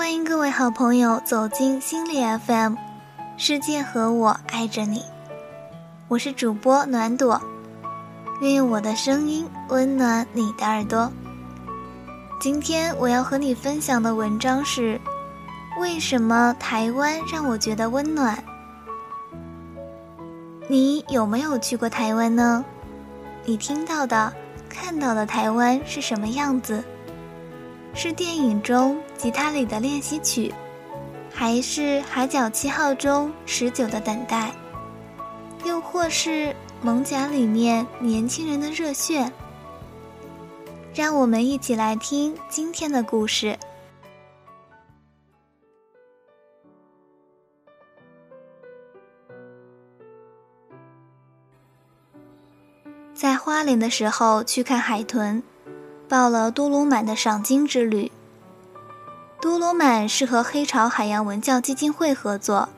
欢迎各位好朋友走进心理 FM，世界和我爱着你，我是主播暖朵，愿用我的声音温暖你的耳朵。今天我要和你分享的文章是：为什么台湾让我觉得温暖？你有没有去过台湾呢？你听到的、看到的台湾是什么样子？是电影中吉他里的练习曲，还是《海角七号》中持久的等待，又或是《蒙甲》里面年轻人的热血？让我们一起来听今天的故事。在花莲的时候去看海豚。报了多鲁满的赏金之旅。多罗满是和黑潮海洋文教基金会合作，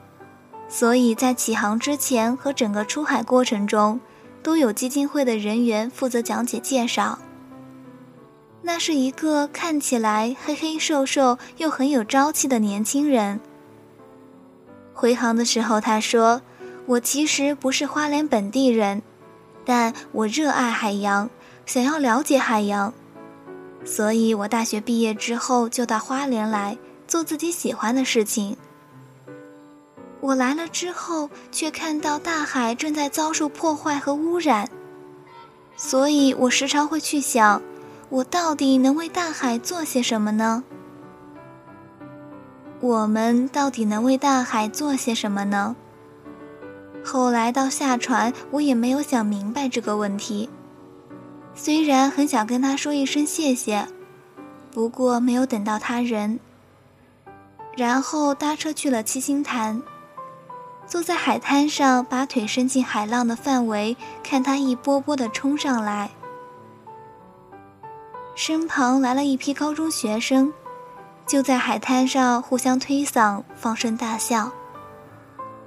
所以在起航之前和整个出海过程中，都有基金会的人员负责讲解介绍。那是一个看起来黑黑瘦瘦又很有朝气的年轻人。回航的时候，他说：“我其实不是花莲本地人，但我热爱海洋，想要了解海洋。”所以，我大学毕业之后就到花莲来做自己喜欢的事情。我来了之后，却看到大海正在遭受破坏和污染，所以我时常会去想，我到底能为大海做些什么呢？我们到底能为大海做些什么呢？后来到下船，我也没有想明白这个问题。虽然很想跟他说一声谢谢，不过没有等到他人。然后搭车去了七星潭，坐在海滩上，把腿伸进海浪的范围，看它一波波的冲上来。身旁来了一批高中学生，就在海滩上互相推搡，放声大笑。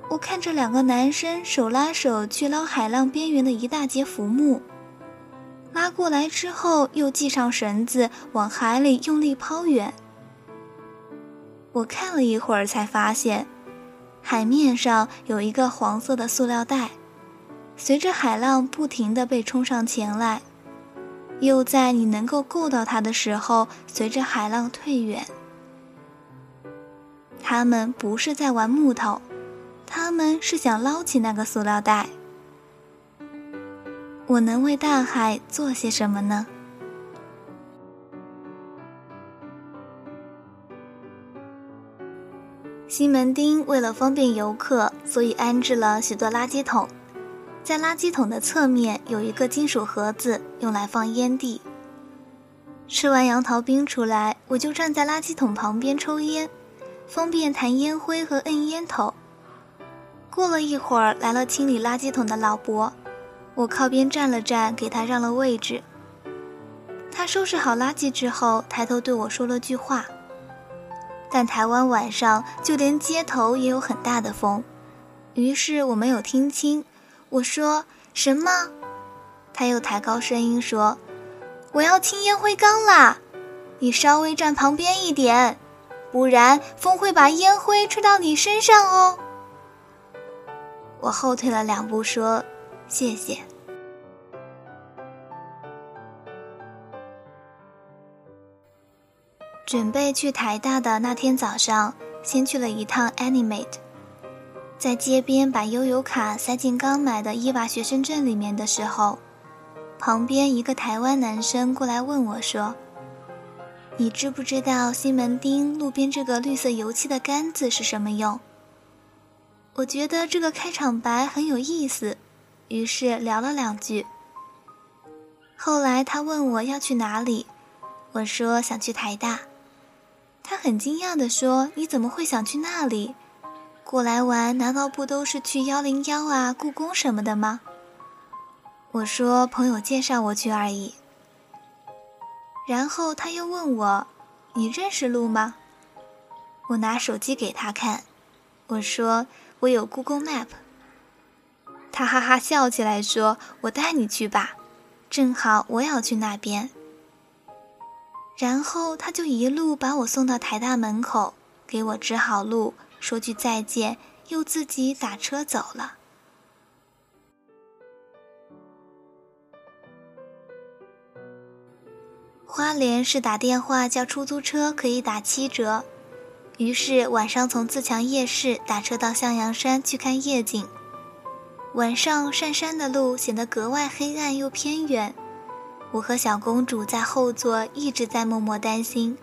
我看着两个男生手拉手去捞海浪边缘的一大截浮木。拉过来之后，又系上绳子，往海里用力抛远。我看了一会儿，才发现，海面上有一个黄色的塑料袋，随着海浪不停地被冲上前来，又在你能够够到它的时候，随着海浪退远。他们不是在玩木头，他们是想捞起那个塑料袋。我能为大海做些什么呢？西门町为了方便游客，所以安置了许多垃圾桶。在垃圾桶的侧面有一个金属盒子，用来放烟蒂。吃完杨桃冰出来，我就站在垃圾桶旁边抽烟，方便弹烟灰和摁烟头。过了一会儿，来了清理垃圾桶的老伯。我靠边站了站，给他让了位置。他收拾好垃圾之后，抬头对我说了句话。但台湾晚上就连街头也有很大的风，于是我没有听清。我说什么？他又抬高声音说：“我要清烟灰缸啦，你稍微站旁边一点，不然风会把烟灰吹到你身上哦。”我后退了两步说。谢谢。准备去台大的那天早上，先去了一趟 Animate，在街边把悠游卡塞进刚买的伊娃学生证里面的时候，旁边一个台湾男生过来问我说：“你知不知道西门町路边这个绿色油漆的杆子是什么用？”我觉得这个开场白很有意思。于是聊了两句。后来他问我要去哪里，我说想去台大。他很惊讶地说：“你怎么会想去那里？过来玩难道不都是去幺零幺啊、故宫什么的吗？”我说：“朋友介绍我去而已。”然后他又问我：“你认识路吗？”我拿手机给他看，我说：“我有 Google Map。”他哈哈笑起来，说：“我带你去吧，正好我也要去那边。”然后他就一路把我送到台大门口，给我指好路，说句再见，又自己打车走了。花莲是打电话叫出租车可以打七折，于是晚上从自强夜市打车到向阳山去看夜景。晚上上山的路显得格外黑暗又偏远，我和小公主在后座一直在默默担心，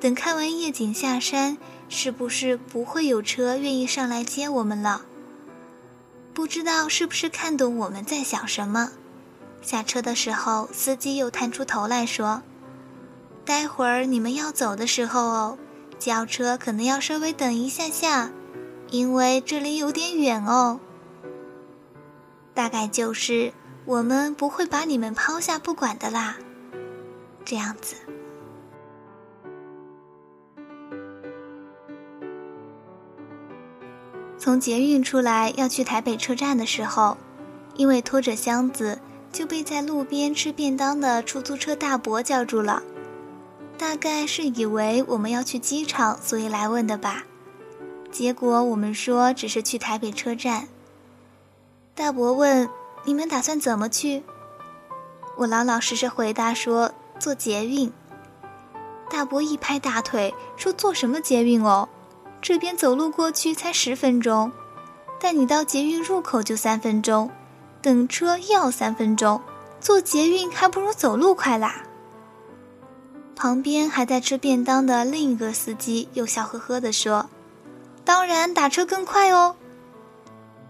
等看完夜景下山，是不是不会有车愿意上来接我们了？不知道是不是看懂我们在想什么，下车的时候，司机又探出头来说。待会儿你们要走的时候哦，轿车可能要稍微等一下下，因为这里有点远哦。大概就是我们不会把你们抛下不管的啦，这样子。从捷运出来要去台北车站的时候，因为拖着箱子，就被在路边吃便当的出租车大伯叫住了。大概是以为我们要去机场，所以来问的吧。结果我们说只是去台北车站。大伯问：“你们打算怎么去？”我老老实实回答说：“坐捷运。”大伯一拍大腿说：“坐什么捷运哦？这边走路过去才十分钟，带你到捷运入口就三分钟，等车要三分钟，坐捷运还不如走路快啦。”旁边还在吃便当的另一个司机又笑呵呵地说：“当然打车更快哦。”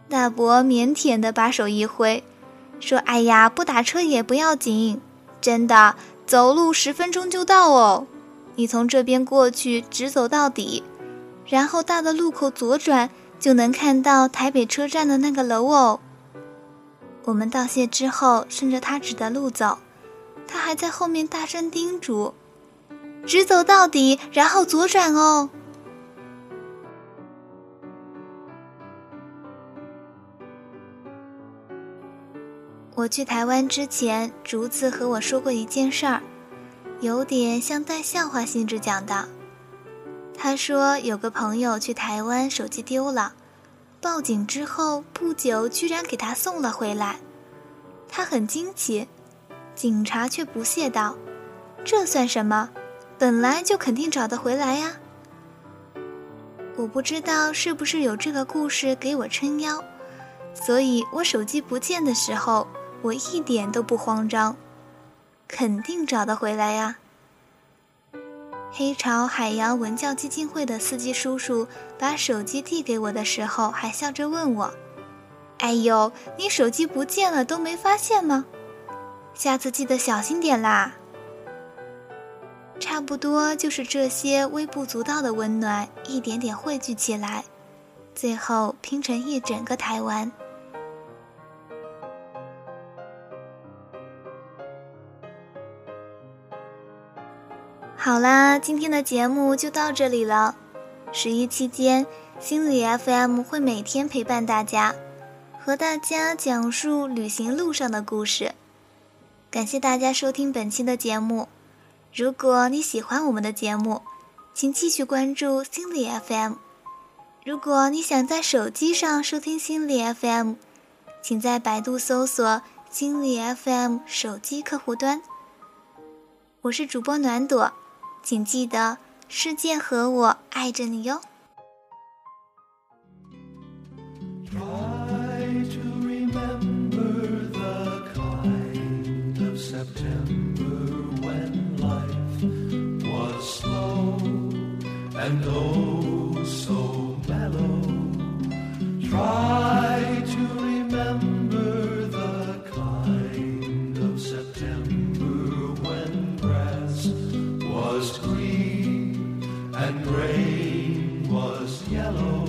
大伯腼腆地把手一挥，说：“哎呀，不打车也不要紧，真的，走路十分钟就到哦。你从这边过去，直走到底，然后大的路口左转，就能看到台北车站的那个楼哦。”我们道谢之后，顺着他指的路走，他还在后面大声叮嘱。直走到底，然后左转哦。我去台湾之前，竹子和我说过一件事儿，有点像带笑话性质讲的。他说有个朋友去台湾，手机丢了，报警之后不久，居然给他送了回来。他很惊奇，警察却不屑道：“这算什么？”本来就肯定找得回来呀！我不知道是不是有这个故事给我撑腰，所以我手机不见的时候，我一点都不慌张，肯定找得回来呀。黑潮海洋文教基金会的司机叔叔把手机递给我的时候，还笑着问我：“哎呦，你手机不见了都没发现吗？下次记得小心点啦。”差不多就是这些微不足道的温暖，一点点汇聚起来，最后拼成一整个台湾。好啦，今天的节目就到这里了。十一期间，心理 FM 会每天陪伴大家，和大家讲述旅行路上的故事。感谢大家收听本期的节目。如果你喜欢我们的节目，请继续关注心理 FM。如果你想在手机上收听心理 FM，请在百度搜索“心理 FM” 手机客户端。我是主播暖朵，请记得世界和我爱着你哟。Rain was yellow.